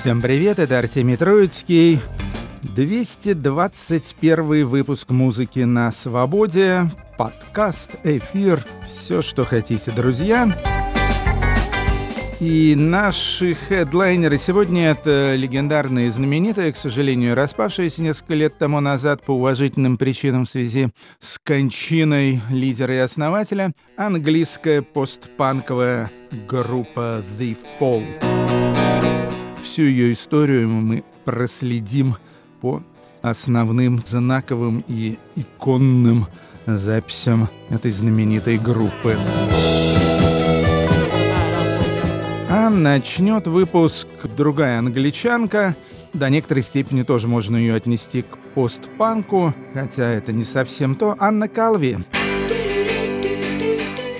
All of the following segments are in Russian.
Всем привет, это Артемий Троицкий. 221 выпуск музыки на свободе, подкаст, эфир, все, что хотите, друзья. И наши хедлайнеры сегодня это легендарные и знаменитые, к сожалению, распавшиеся несколько лет тому назад по уважительным причинам в связи с кончиной лидера и основателя, английская постпанковая группа The Fall. Всю ее историю мы проследим по основным знаковым и иконным записям этой знаменитой группы. А начнет выпуск другая англичанка. До некоторой степени тоже можно ее отнести к постпанку, хотя это не совсем то. Анна Калви.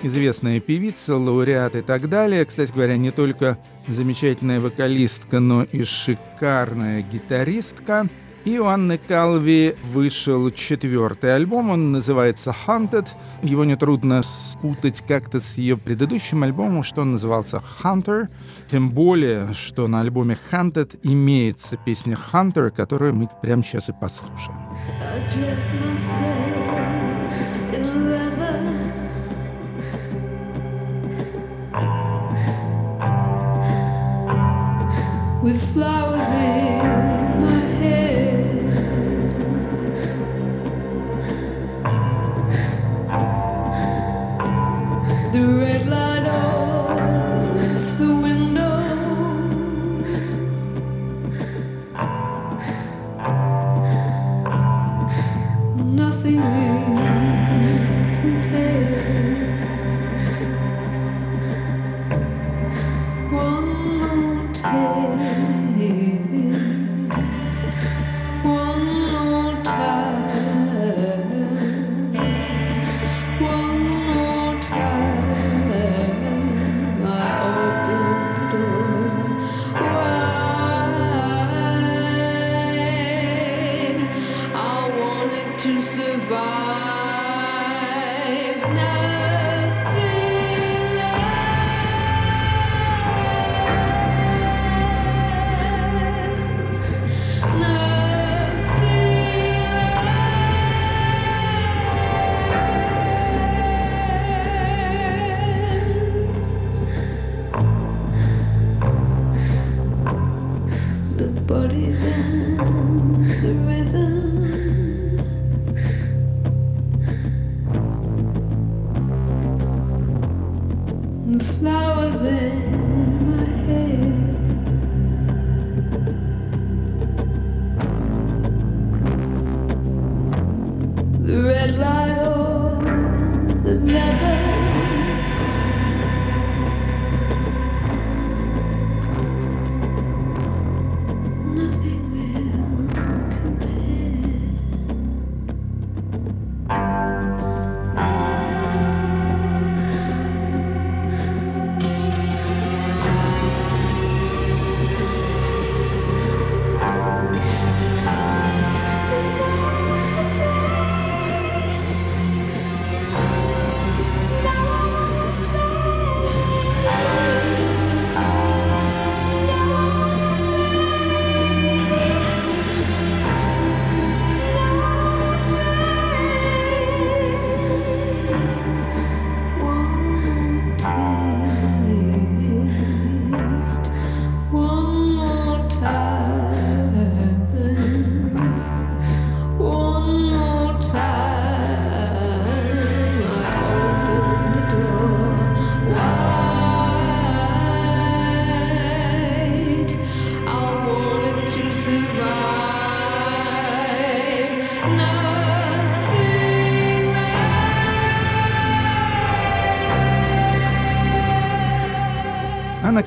Известная певица, лауреат и так далее. Кстати говоря, не только замечательная вокалистка, но и шикарная гитаристка – и у Калви вышел четвертый альбом, он называется «Haunted». Его нетрудно спутать как-то с ее предыдущим альбомом, что он назывался «Hunter». Тем более, что на альбоме «Haunted» имеется песня «Hunter», которую мы прямо сейчас и послушаем. With flowers in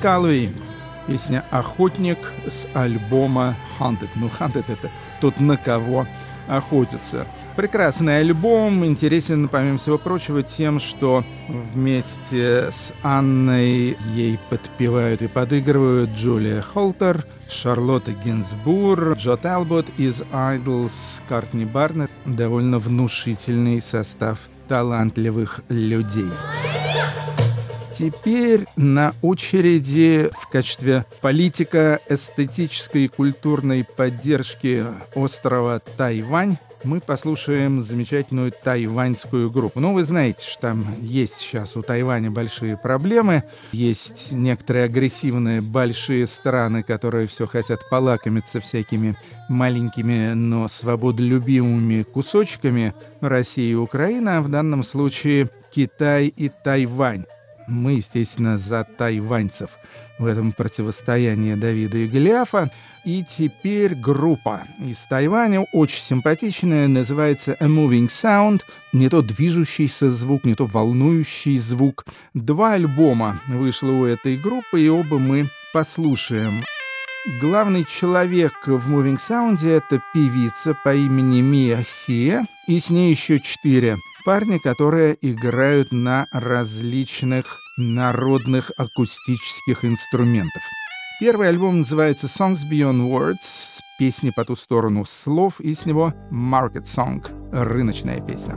Калви. Песня «Охотник» с альбома «Hunted». Ну, «Hunted» — это тот, на кого охотятся. Прекрасный альбом, интересен, помимо всего прочего, тем, что вместе с Анной ей подпевают и подыгрывают Джулия Холтер, Шарлотта Гинзбур, Джо Талбот из Idols, Картни Барнетт. Довольно внушительный состав талантливых людей. Теперь на очереди в качестве политика эстетической и культурной поддержки острова Тайвань мы послушаем замечательную тайваньскую группу. Ну, вы знаете, что там есть сейчас у Тайваня большие проблемы. Есть некоторые агрессивные большие страны, которые все хотят полакомиться всякими маленькими, но свободолюбимыми кусочками России и Украины, а в данном случае Китай и Тайвань. Мы, естественно, за тайваньцев в этом противостоянии Давида и Голиафа. И теперь группа из Тайваня, очень симпатичная, называется A Moving Sound. Не то движущийся звук, не то волнующий звук. Два альбома вышло у этой группы, и оба мы послушаем. Главный человек в Moving Sound это певица по имени Мия Сия, и с ней еще четыре парни, которые играют на различных народных акустических инструментах. Первый альбом называется Songs Beyond Words, песни по ту сторону слов, и с него Market Song, рыночная песня.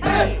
Hey!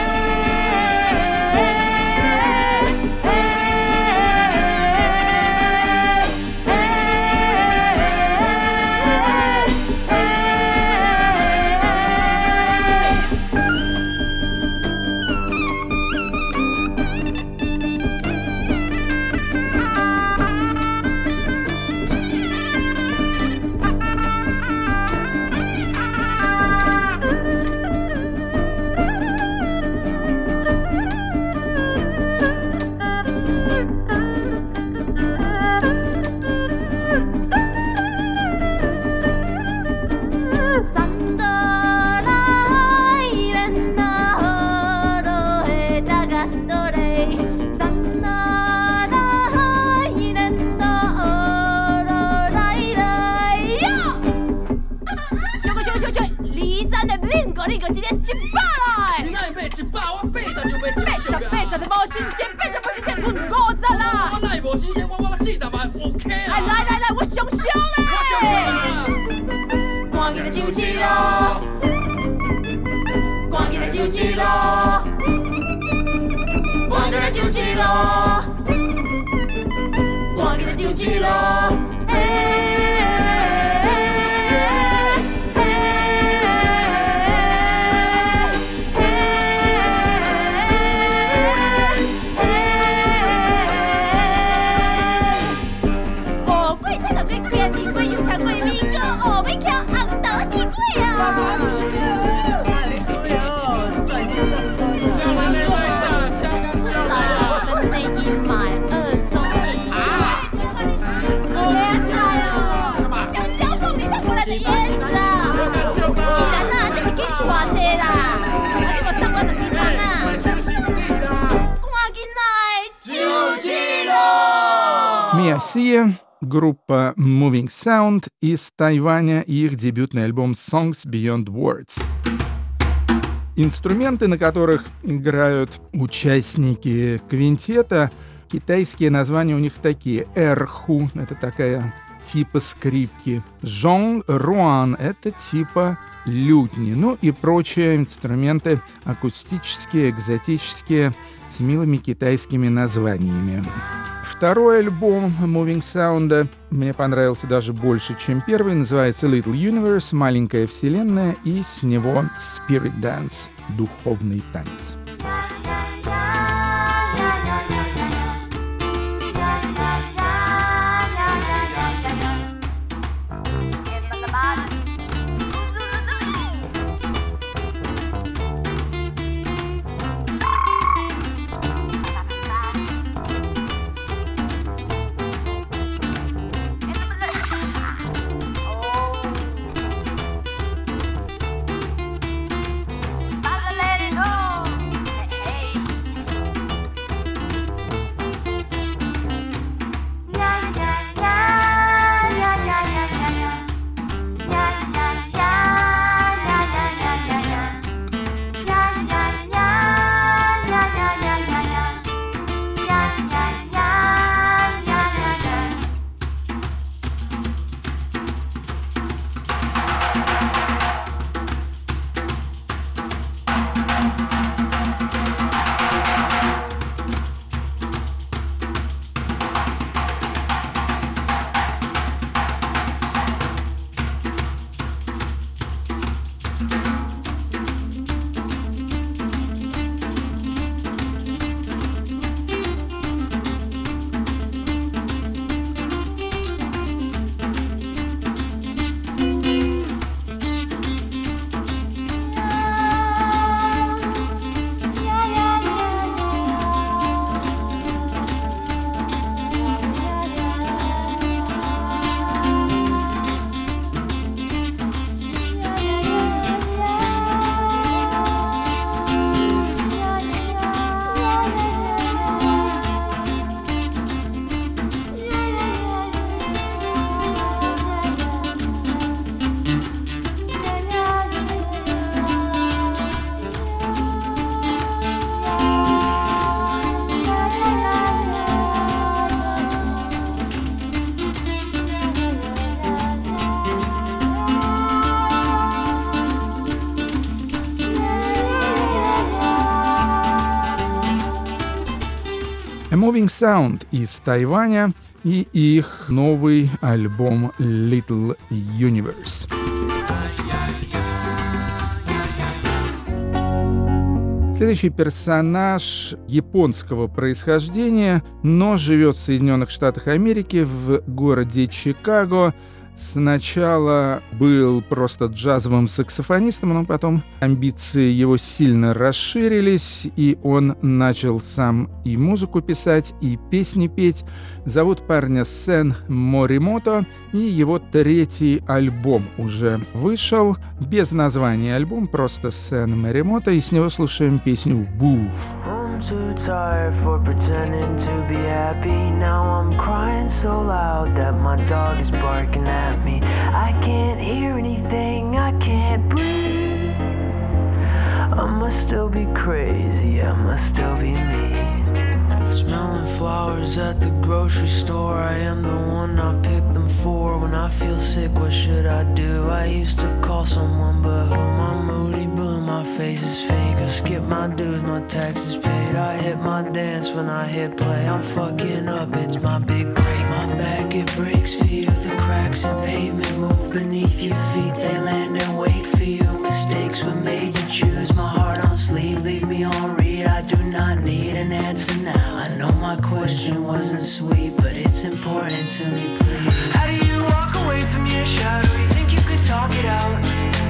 咯，赶紧来救济咯，赶紧来救济咯，赶紧来救济咯，嘿。Россия, группа Moving Sound из Тайваня и их дебютный альбом Songs Beyond Words. Инструменты, на которых играют участники квинтета, китайские названия у них такие. Эрху — это такая типа скрипки. Жон Руан — это типа лютни. Ну и прочие инструменты акустические, экзотические, с милыми китайскими названиями. Второй альбом Moving Sound мне понравился даже больше, чем первый. Называется Little Universe, маленькая вселенная, и с него Spirit Dance, духовный танец. Moving Sound из Тайваня и их новый альбом Little Universe. Следующий персонаж японского происхождения, но живет в Соединенных Штатах Америки в городе Чикаго – Сначала был просто джазовым саксофонистом, но потом амбиции его сильно расширились, и он начал сам и музыку писать, и песни петь. Зовут парня Сен Моримото, и его третий альбом уже вышел, без названия альбом, просто Сен Моримото, и с него слушаем песню «Буф». Too tired for pretending to be happy. Now I'm crying so loud that my dog is barking at me. I can't hear anything, I can't breathe. I must still be crazy, I must still be me. Smelling flowers at the grocery store. I am the one I pick them for. When I feel sick, what should I do? I used to call someone, but who? My moody my face is fake. I skip my dues, my taxes paid. I hit my dance when I hit play. I'm fucking up, it's my big break. My back, it breaks for you. The cracks in pavement move beneath your feet. They land and wait for you. Mistakes were made, you choose. My heart on sleeve, leave me on read. I do not need an answer now. I know my question wasn't sweet, but it's important to me, please. How do you walk away from your shadow? You think you could talk it out?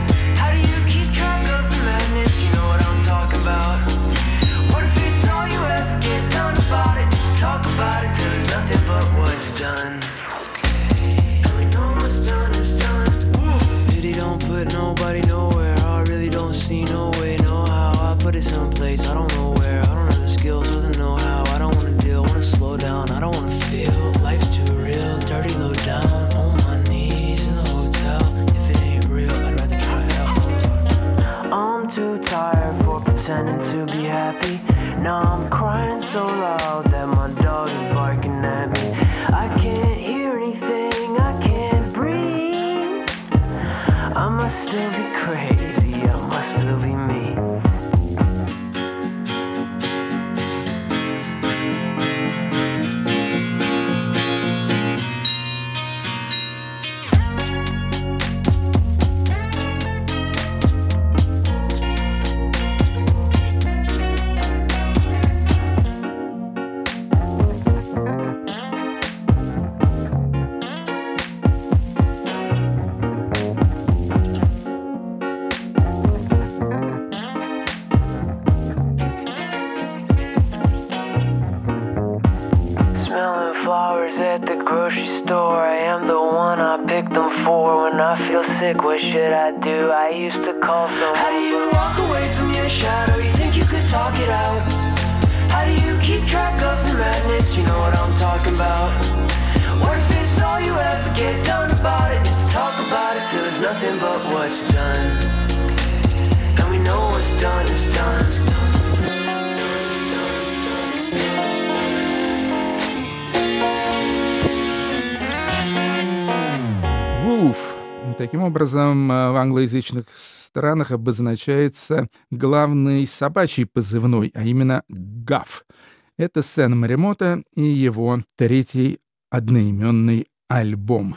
Nothing but what's done. And we know what's done is done. Вуф. Таким образом, э, в англоязычных странах обозначается главный собачий позывной, а именно гаф. Это Сен Маримото и его третий одноименный альбом.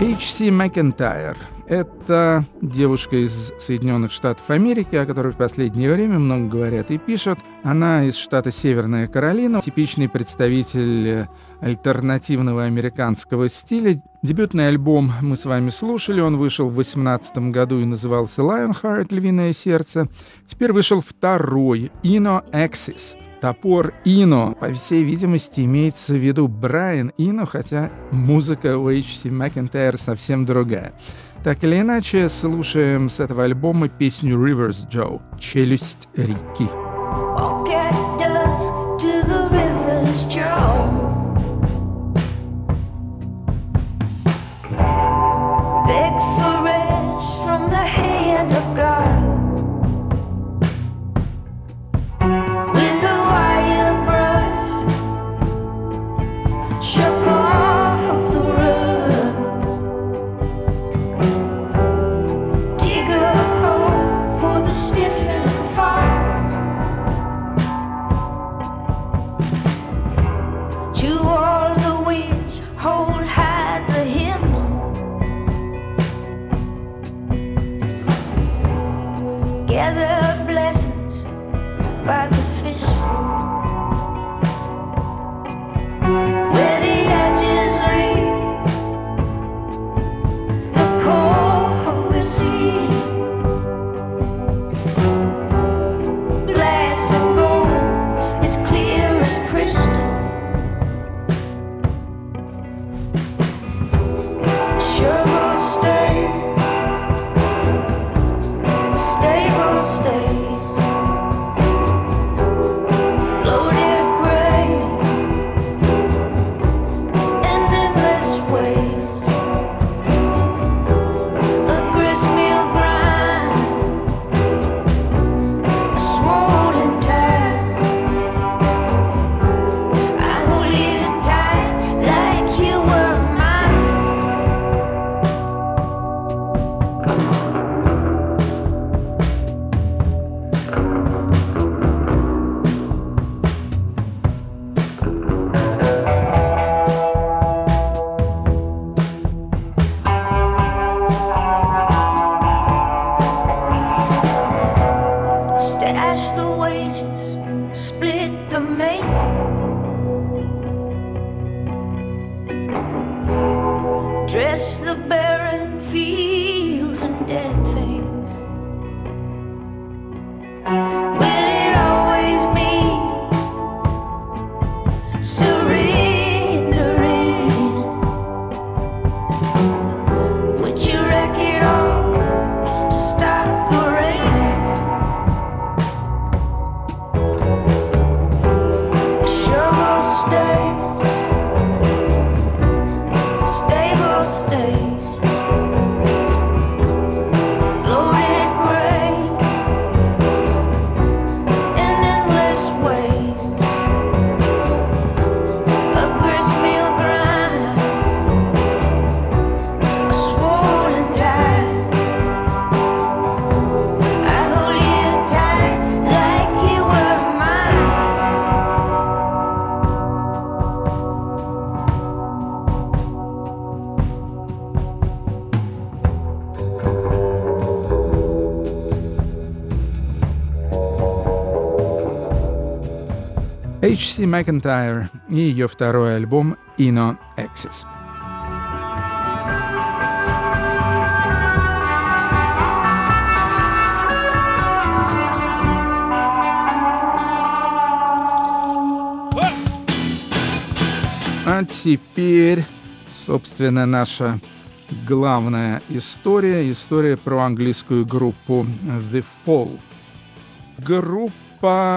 H.C. Макентайр — это девушка из Соединенных Штатов Америки, о которой в последнее время много говорят и пишут. Она из штата Северная Каролина, типичный представитель альтернативного американского стиля. Дебютный альбом мы с вами слушали, он вышел в 2018 году и назывался Lionheart — «Львиное сердце». Теперь вышел второй — Ino Axis — Топор Ино, по всей видимости, имеется в виду Брайан Ино, хотя музыка у H.C. Макентайр совсем другая. Так или иначе, слушаем с этого альбома песню Rivers Joe «Челюсть реки». What together. H.C. McIntyre и ее второй альбом «Inno Axis». А теперь, собственно, наша главная история. История про английскую группу The Fall. Группа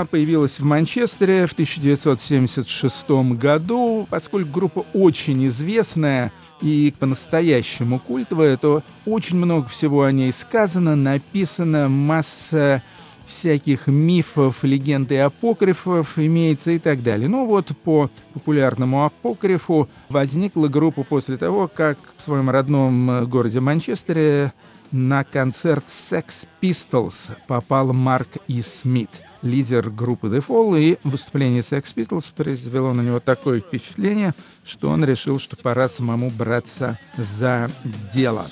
появилась в Манчестере в 1976 году. Поскольку группа очень известная и по-настоящему культовая, то очень много всего о ней сказано, написано, масса всяких мифов, легенд и апокрифов имеется и так далее. Ну вот по популярному апокрифу возникла группа после того, как в своем родном городе Манчестере на концерт Sex Pistols попал Марк И. Смит, лидер группы The Fall, и выступление Sex Pistols произвело на него такое впечатление, что он решил, что пора самому браться за дело.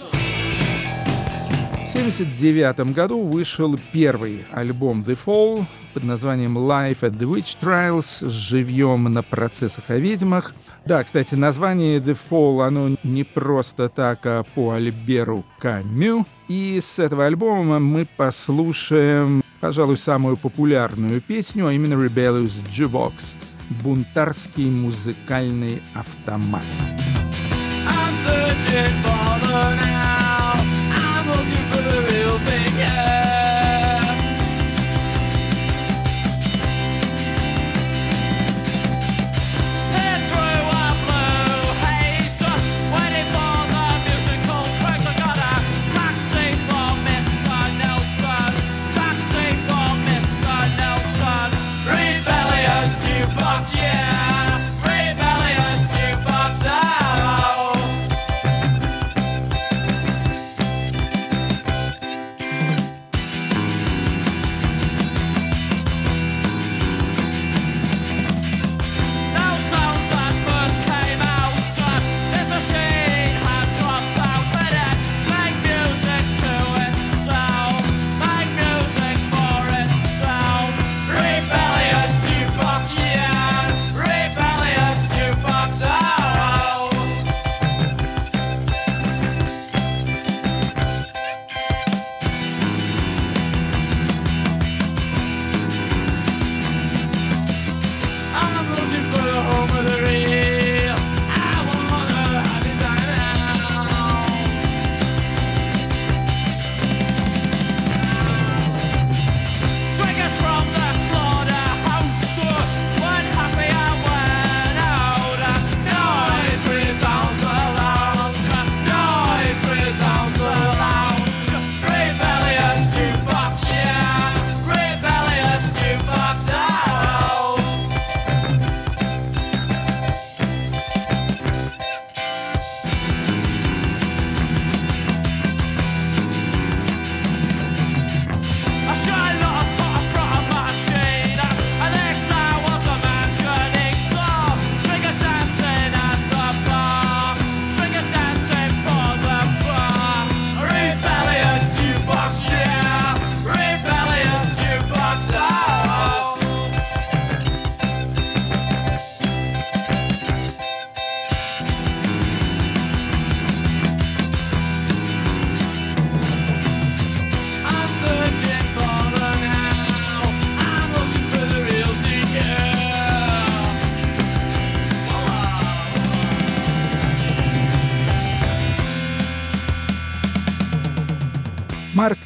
В 1979 году вышел первый альбом The Fall под названием Life at the Witch Trials живьем на процессах о ведьмах. Да, кстати, название The Fall, оно не просто так, а по Альберу Камю. И с этого альбома мы послушаем, пожалуй, самую популярную песню, а именно Rebellious Jukebox — бунтарский музыкальный автомат. I'm searching for the now. I'm looking for the real thing. Yeah.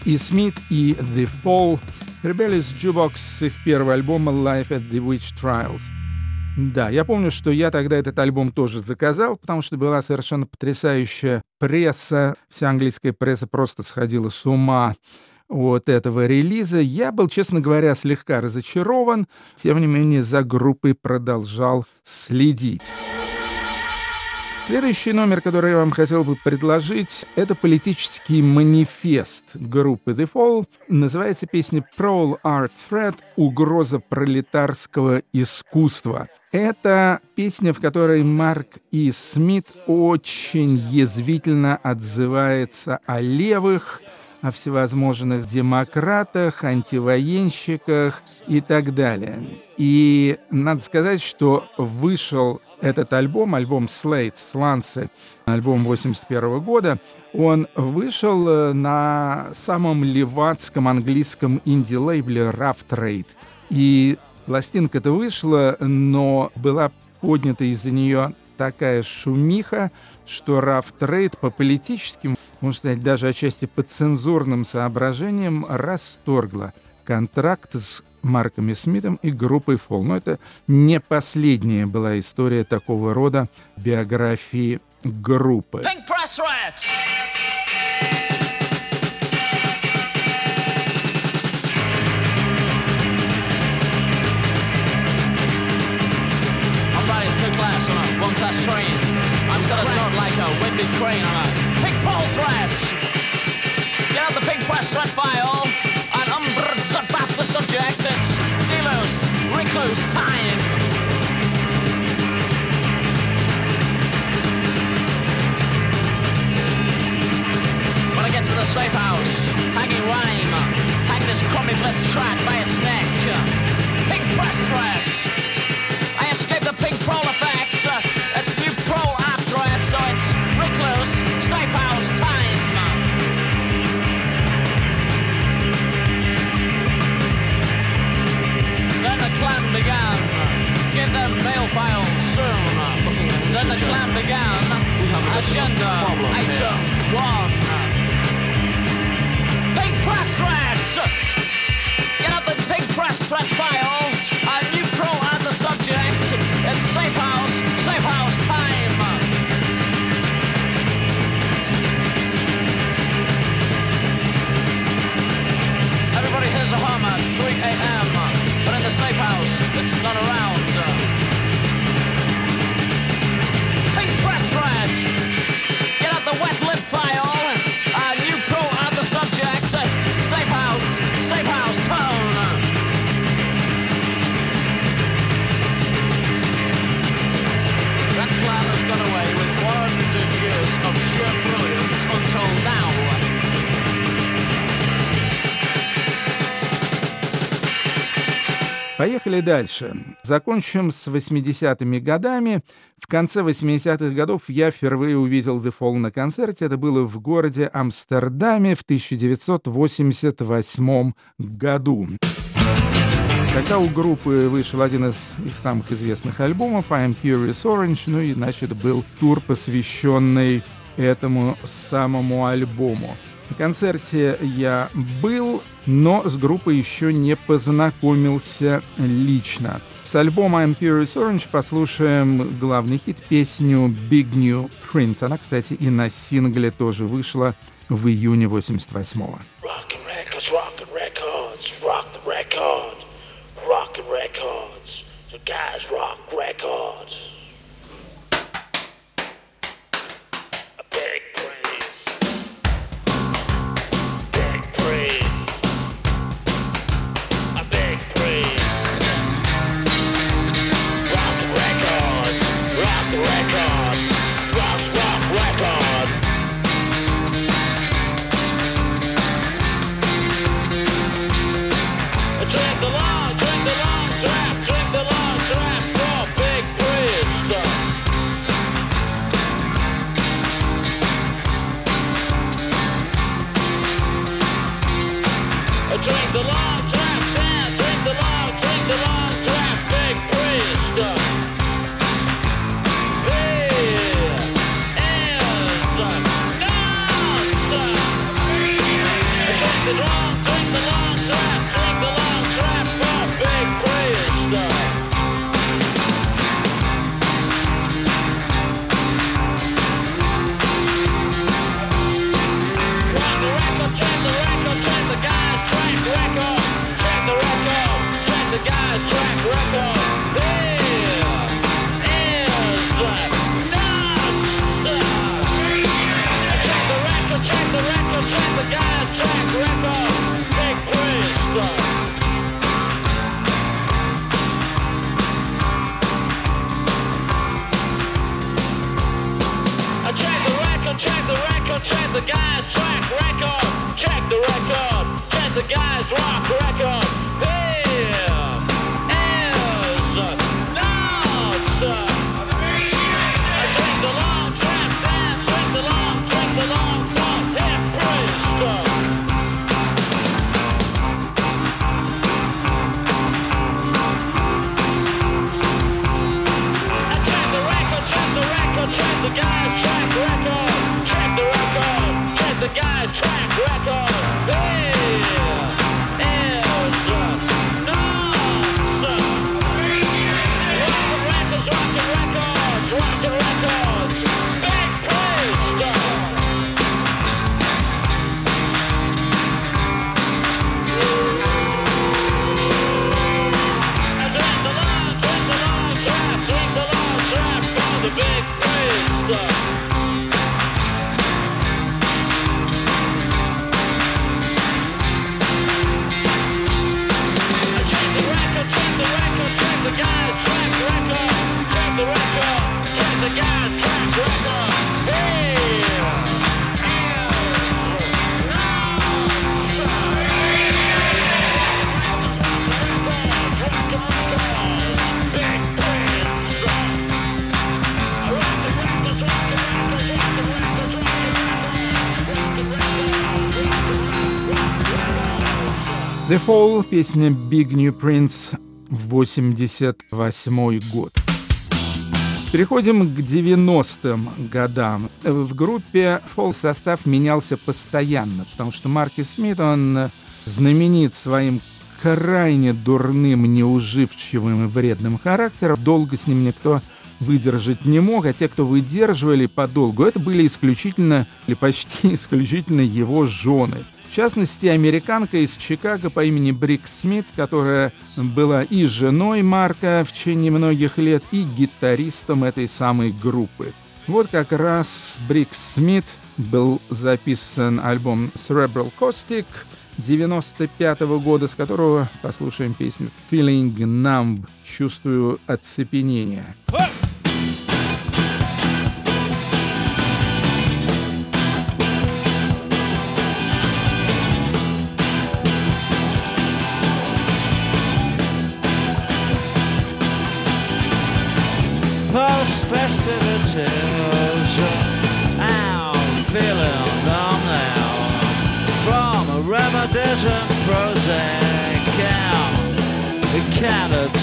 И Смит и The Fall, Rebellious Jukebox с их первого альбома Life at the Witch Trials. Да, я помню, что я тогда этот альбом тоже заказал, потому что была совершенно потрясающая пресса. Вся английская пресса просто сходила с ума от этого релиза. Я был, честно говоря, слегка разочарован. Тем не менее, за группой продолжал следить. Следующий номер, который я вам хотел бы предложить, это политический манифест группы The Fall. Называется песня Prowl Art Threat «Угроза пролетарского искусства». Это песня, в которой Марк И. Смит очень язвительно отзывается о левых, о всевозможных демократах, антивоенщиках и так далее. И надо сказать, что вышел этот альбом, альбом Slates, Сланцы, альбом 81 года, он вышел э, на самом левацком английском инди-лейбле Rough Trade. И пластинка-то вышла, но была поднята из-за нее такая шумиха, что Rough Trade по политическим, можно сказать, даже отчасти по цензурным соображениям расторгла контракт с Марком и Смитом и группой Фолл. Но это не последняя была история такого рода биографии группы. Pink press rats! I'm riding two class on a one class train. I'm set not like a windy crane on a pink pole threads. Get out the pink press thread file When I get to the safe house, hanging rhyme, hang this crummy blitz track by its neck. Pink press threads. The clan began. Agenda item one. Pink press threads. Get up the pink press thread file. A new pro and the subject. It's safe house, Поехали дальше. Закончим с 80-ми годами. В конце 80-х годов я впервые увидел The Fall на концерте. Это было в городе Амстердаме в 1988 году. Когда у группы вышел один из их самых известных альбомов «I'm Curious Orange», ну и, значит, был тур, посвященный этому самому альбому. На концерте я был, но с группой еще не познакомился лично. С альбома I'm Curious Orange послушаем главный хит, песню Big New Prince. Она, кстати, и на сингле тоже вышла в июне 88-го. Rockin' records, rockin' records, rock the record. Rockin' records, the guys rock records. The Fall, песня Big New Prince, 88 год. Переходим к 90-м годам. В группе Fall состав менялся постоянно, потому что Марки Смит, он знаменит своим крайне дурным, неуживчивым и вредным характером. Долго с ним никто выдержать не мог, а те, кто выдерживали подолгу, это были исключительно или почти исключительно его жены – в частности, американка из Чикаго по имени Брик Смит, которая была и женой Марка в течение многих лет, и гитаристом этой самой группы. Вот как раз Брик Смит был записан альбом Cerebral Caustic 95 года, с которого послушаем песню Feeling Numb, чувствую оцепенение. Hey!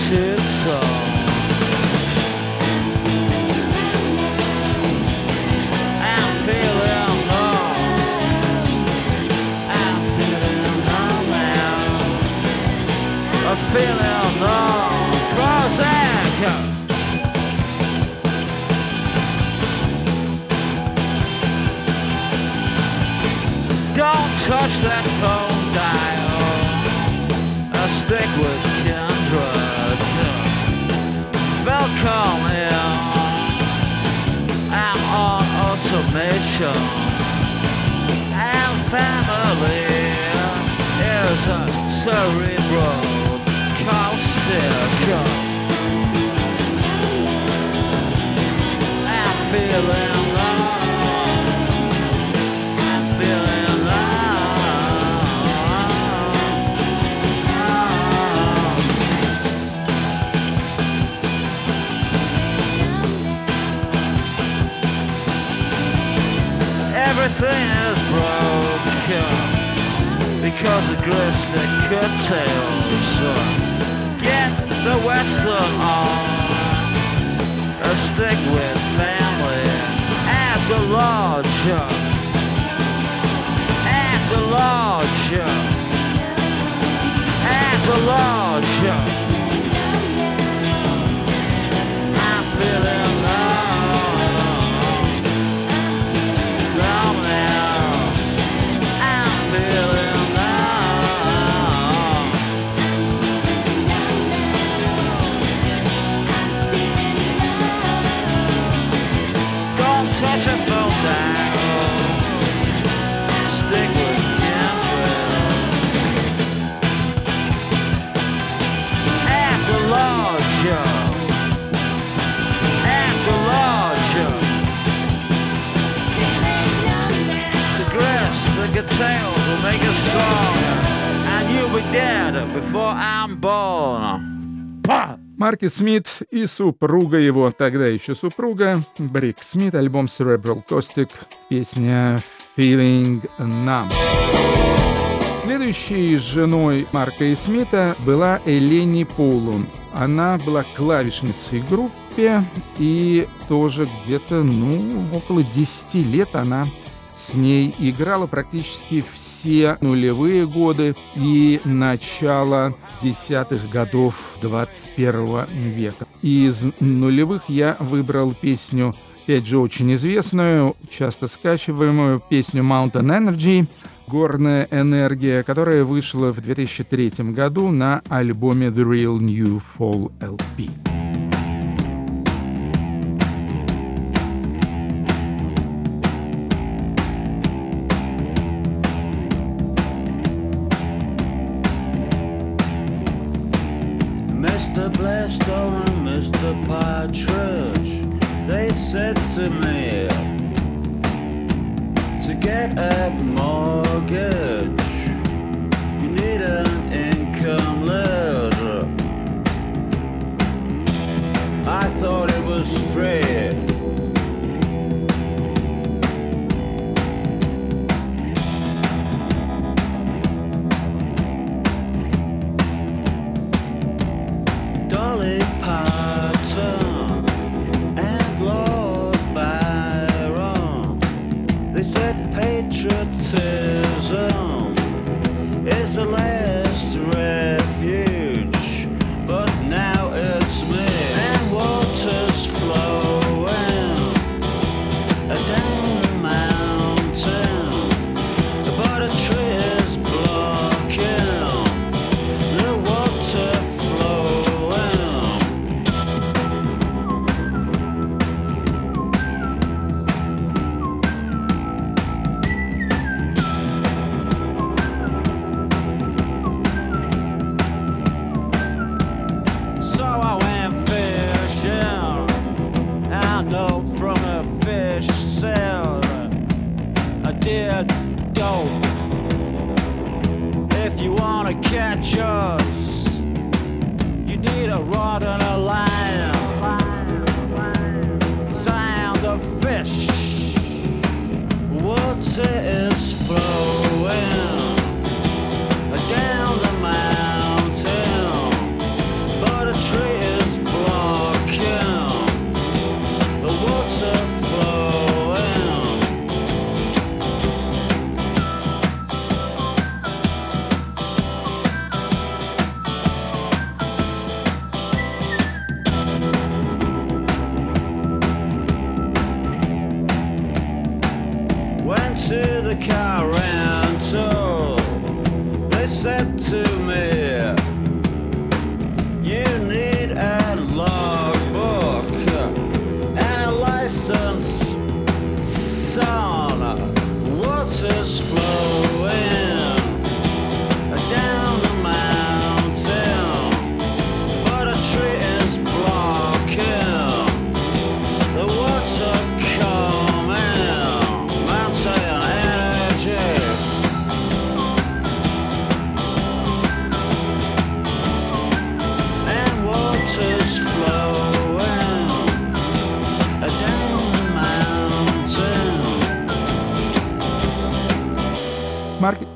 should. Марки Смит и супруга его, тогда еще супруга, Брик Смит, альбом Cerebral Caustic, песня Feeling Numb. Следующей женой Марка и Смита была Элени Полун. Она была клавишницей группе, и тоже где-то, ну, около 10 лет она с ней играла практически все нулевые годы и начало десятых годов 21 века. Из нулевых я выбрал песню, опять же, очень известную, часто скачиваемую песню Mountain Energy, «Горная энергия», которая вышла в 2003 году на альбоме The Real New Fall LP. Said to me to get a mortgage, you need an income letter. I thought it was free.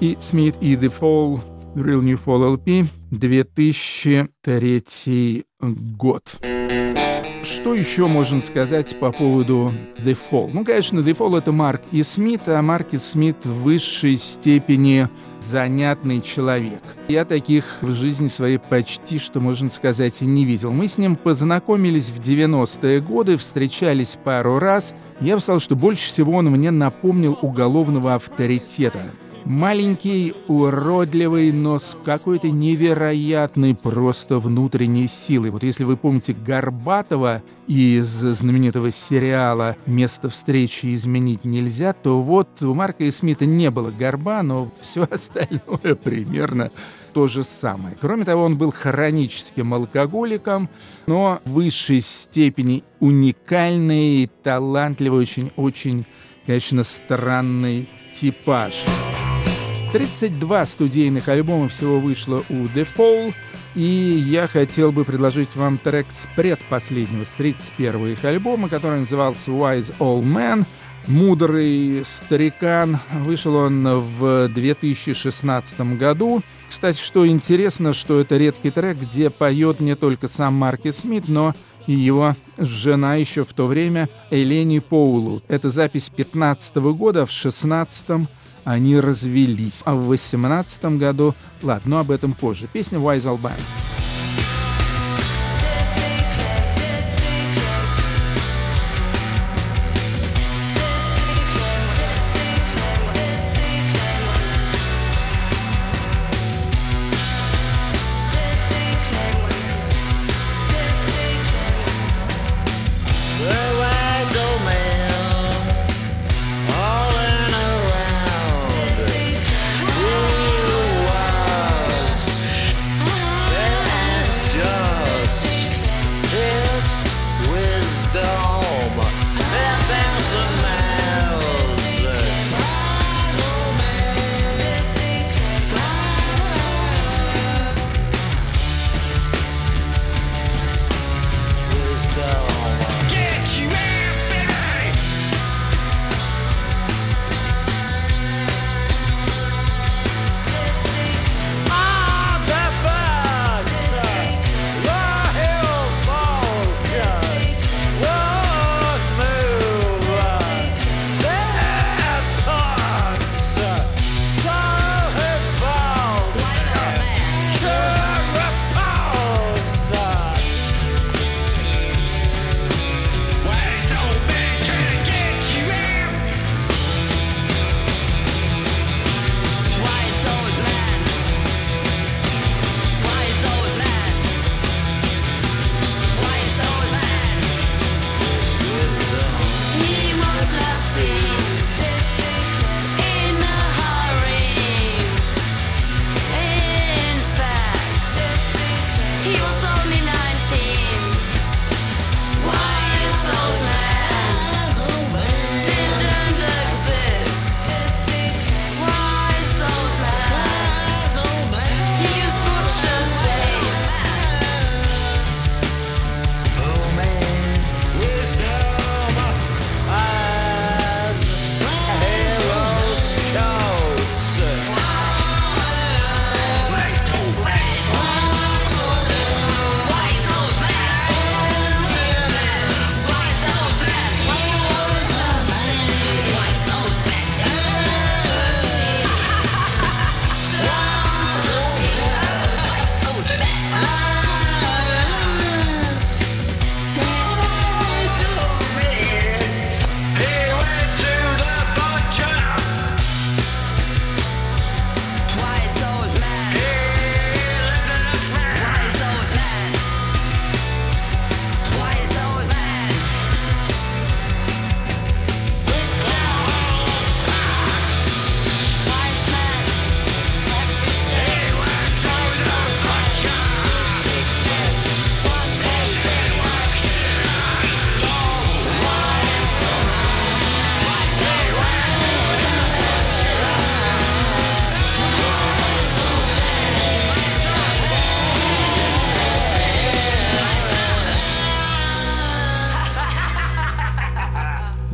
И Смит и The Fall, Real New Fall LP, 2003 год. Что еще можно сказать по поводу The Fall? Ну, конечно, The Fall — это Марк и Смит, а Марк и Смит в высшей степени занятный человек. Я таких в жизни своей почти, что можно сказать, и не видел. Мы с ним познакомились в 90-е годы, встречались пару раз. Я бы сказал, что больше всего он мне напомнил уголовного авторитета. Маленький, уродливый, но с какой-то невероятной просто внутренней силой. Вот если вы помните Горбатова из знаменитого сериала «Место встречи изменить нельзя», то вот у Марка и Смита не было горба, но все остальное примерно то же самое. Кроме того, он был хроническим алкоголиком, но в высшей степени уникальный, талантливый, очень-очень, конечно, странный типаж. 32 студийных альбома всего вышло у The Fall, и я хотел бы предложить вам трек с предпоследнего, с 31 их альбома, который назывался Wise Old Man. Мудрый старикан. Вышел он в 2016 году. Кстати, что интересно, что это редкий трек, где поет не только сам Марки Смит, но и его жена еще в то время Элени Поулу. Это запись 15 года, в 16 они развелись. А в 18 году, ладно, но об этом позже. Песня Wise Old Band.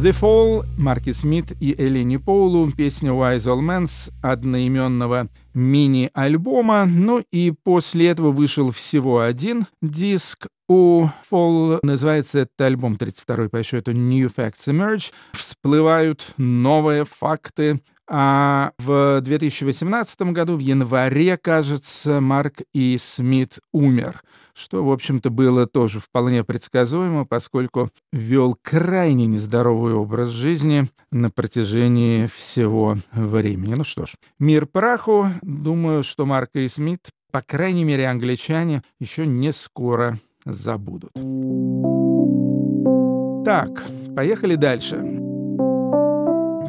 The Fall, Марки Смит и Элени Поулу, песня Wise Man с одноименного мини-альбома. Ну и после этого вышел всего один диск у Fall. Называется этот альбом 32 по счету New Facts Emerge. Всплывают новые факты. А в 2018 году, в январе, кажется, Марк и Смит умер что, в общем-то, было тоже вполне предсказуемо, поскольку вел крайне нездоровый образ жизни на протяжении всего времени. Ну что ж, мир праху. Думаю, что Марка и Смит, по крайней мере, англичане, еще не скоро забудут. Так, поехали дальше.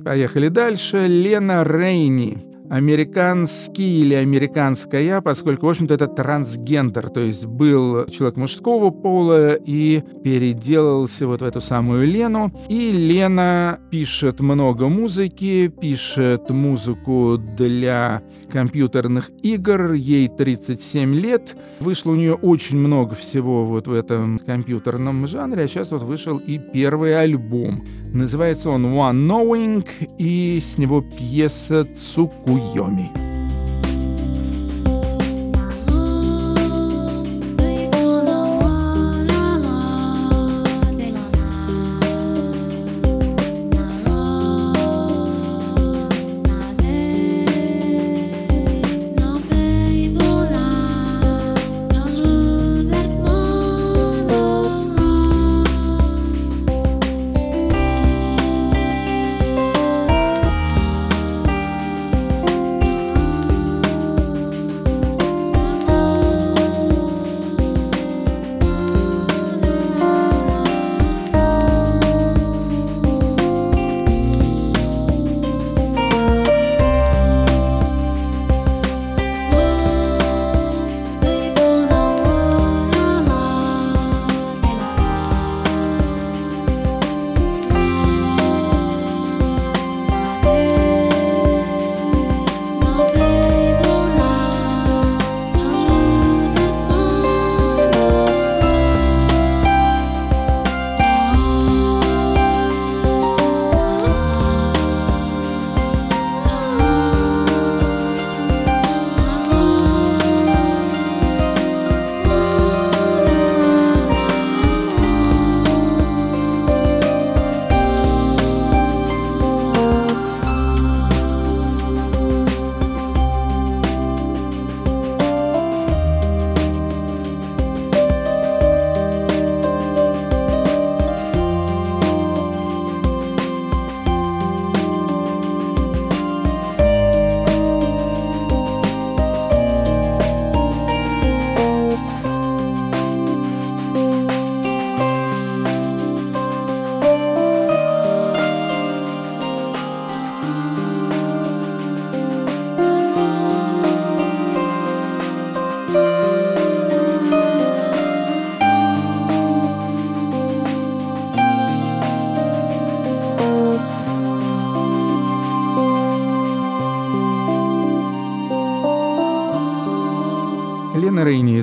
Поехали дальше. Лена Рейни. Американский или американская, поскольку, в общем-то, это трансгендер, то есть был человек мужского пола и переделался вот в эту самую Лену. И Лена пишет много музыки, пишет музыку для компьютерных игр, ей 37 лет. Вышло у нее очень много всего вот в этом компьютерном жанре, а сейчас вот вышел и первый альбом. Называется он One Knowing, и с него пьеса Цукуйоми.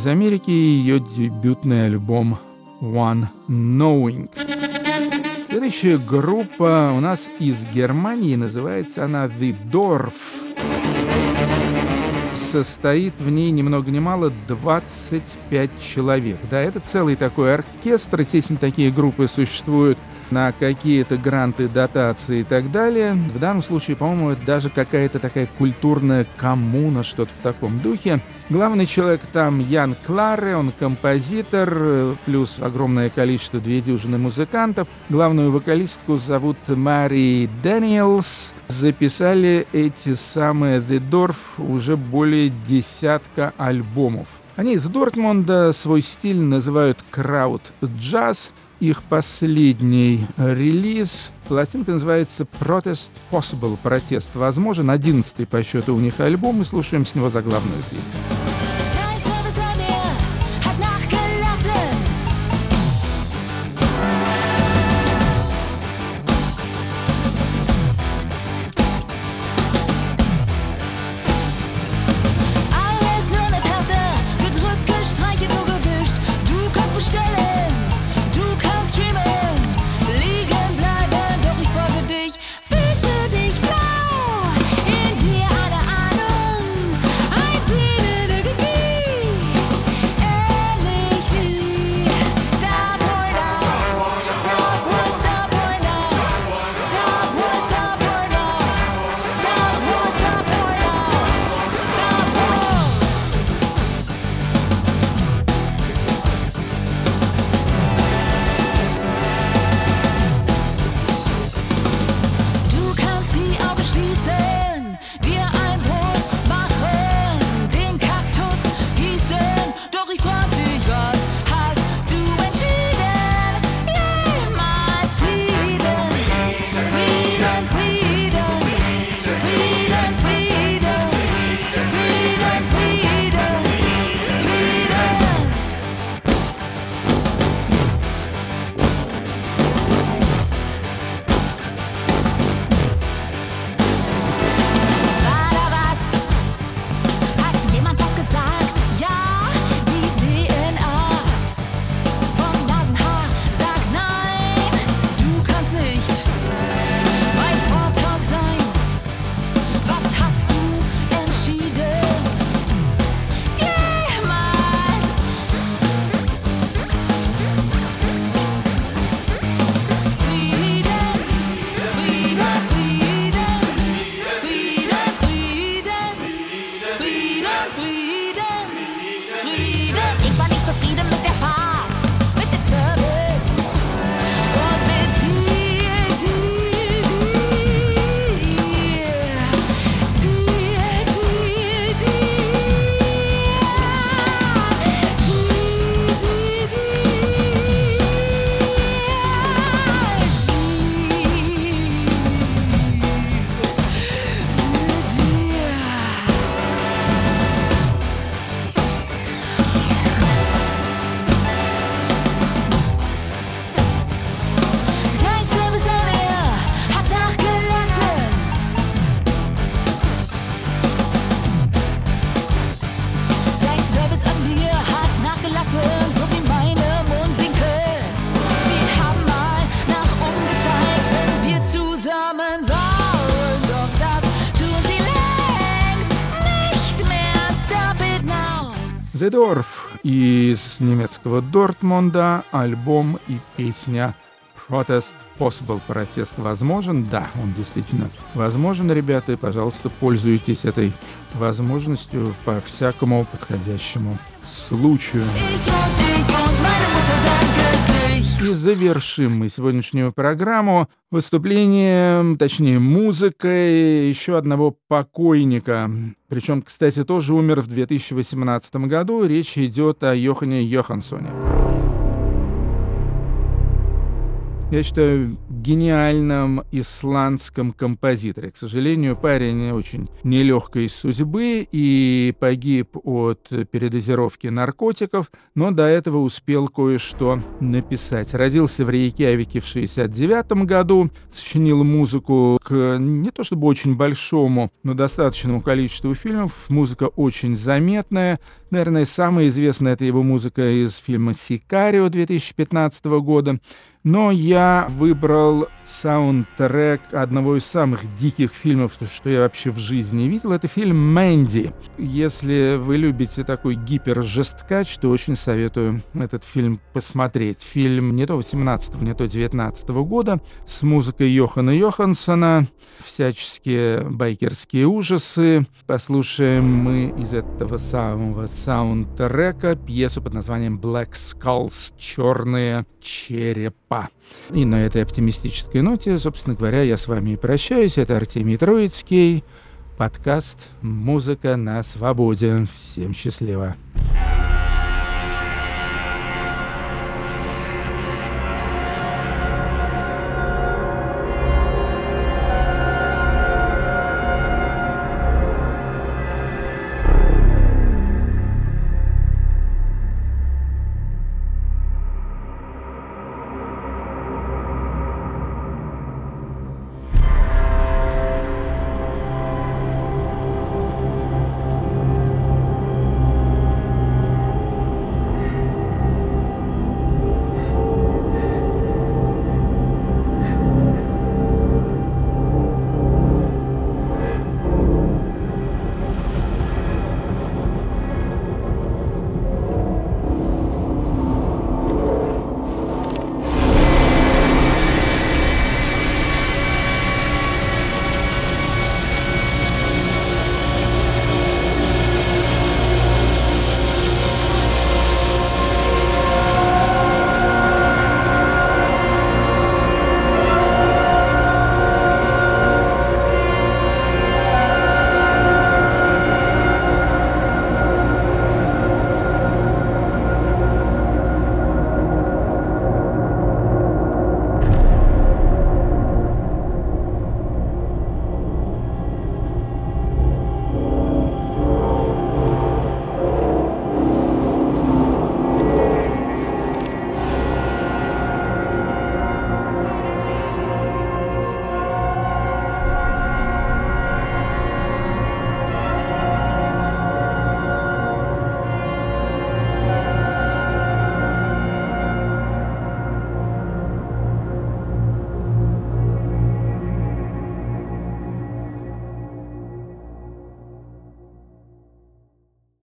Из Америки и ее дебютный альбом One Knowing. Следующая группа у нас из Германии, называется она The Dorf. Состоит в ней ни много ни мало 25 человек. Да, это целый такой оркестр. Естественно, такие группы существуют на какие-то гранты, дотации и так далее. В данном случае, по-моему, это даже какая-то такая культурная коммуна, что-то в таком духе. Главный человек там Ян Кларе, он композитор, плюс огромное количество, две дюжины музыкантов. Главную вокалистку зовут Мари Дэниелс. Записали эти самые The Dorf уже более десятка альбомов. Они из Дортмунда, свой стиль называют kraut jazz. Их последний релиз, пластинка называется Protest Possible, протест возможен, одиннадцатый по счету у них альбом, и слушаем с него заглавную песню. Dwarf из немецкого Дортмунда, альбом и песня Protest Possible. Протест возможен? Да, он действительно возможен, ребята, и, пожалуйста, пользуйтесь этой возможностью по всякому подходящему случаю. Завершим мы сегодняшнюю программу выступлением, точнее, музыкой еще одного покойника. Причем, кстати, тоже умер в 2018 году. Речь идет о Йохане Йохансоне. Я считаю, гениальном исландском композиторе. К сожалению, парень очень нелегкой судьбы и погиб от передозировки наркотиков, но до этого успел кое-что написать. Родился в Рейкьявике в 69 году, сочинил музыку к не то чтобы очень большому, но достаточному количеству фильмов. Музыка очень заметная. Наверное, самая известная это его музыка из фильма «Сикарио» 2015 года. Но я выбрал саундтрек одного из самых диких фильмов, что я вообще в жизни видел. Это фильм «Мэнди». Если вы любите такой гипержесткач, то очень советую этот фильм посмотреть. Фильм не то 18 не то 19 года с музыкой Йохана Йохансона, всяческие байкерские ужасы. Послушаем мы из этого самого саундтрека пьесу под названием «Black Skulls» — «Черные черепа». И на этой оптимистической ноте, собственно говоря, я с вами и прощаюсь. Это Артемий Троицкий, подкаст «Музыка на свободе». Всем счастливо.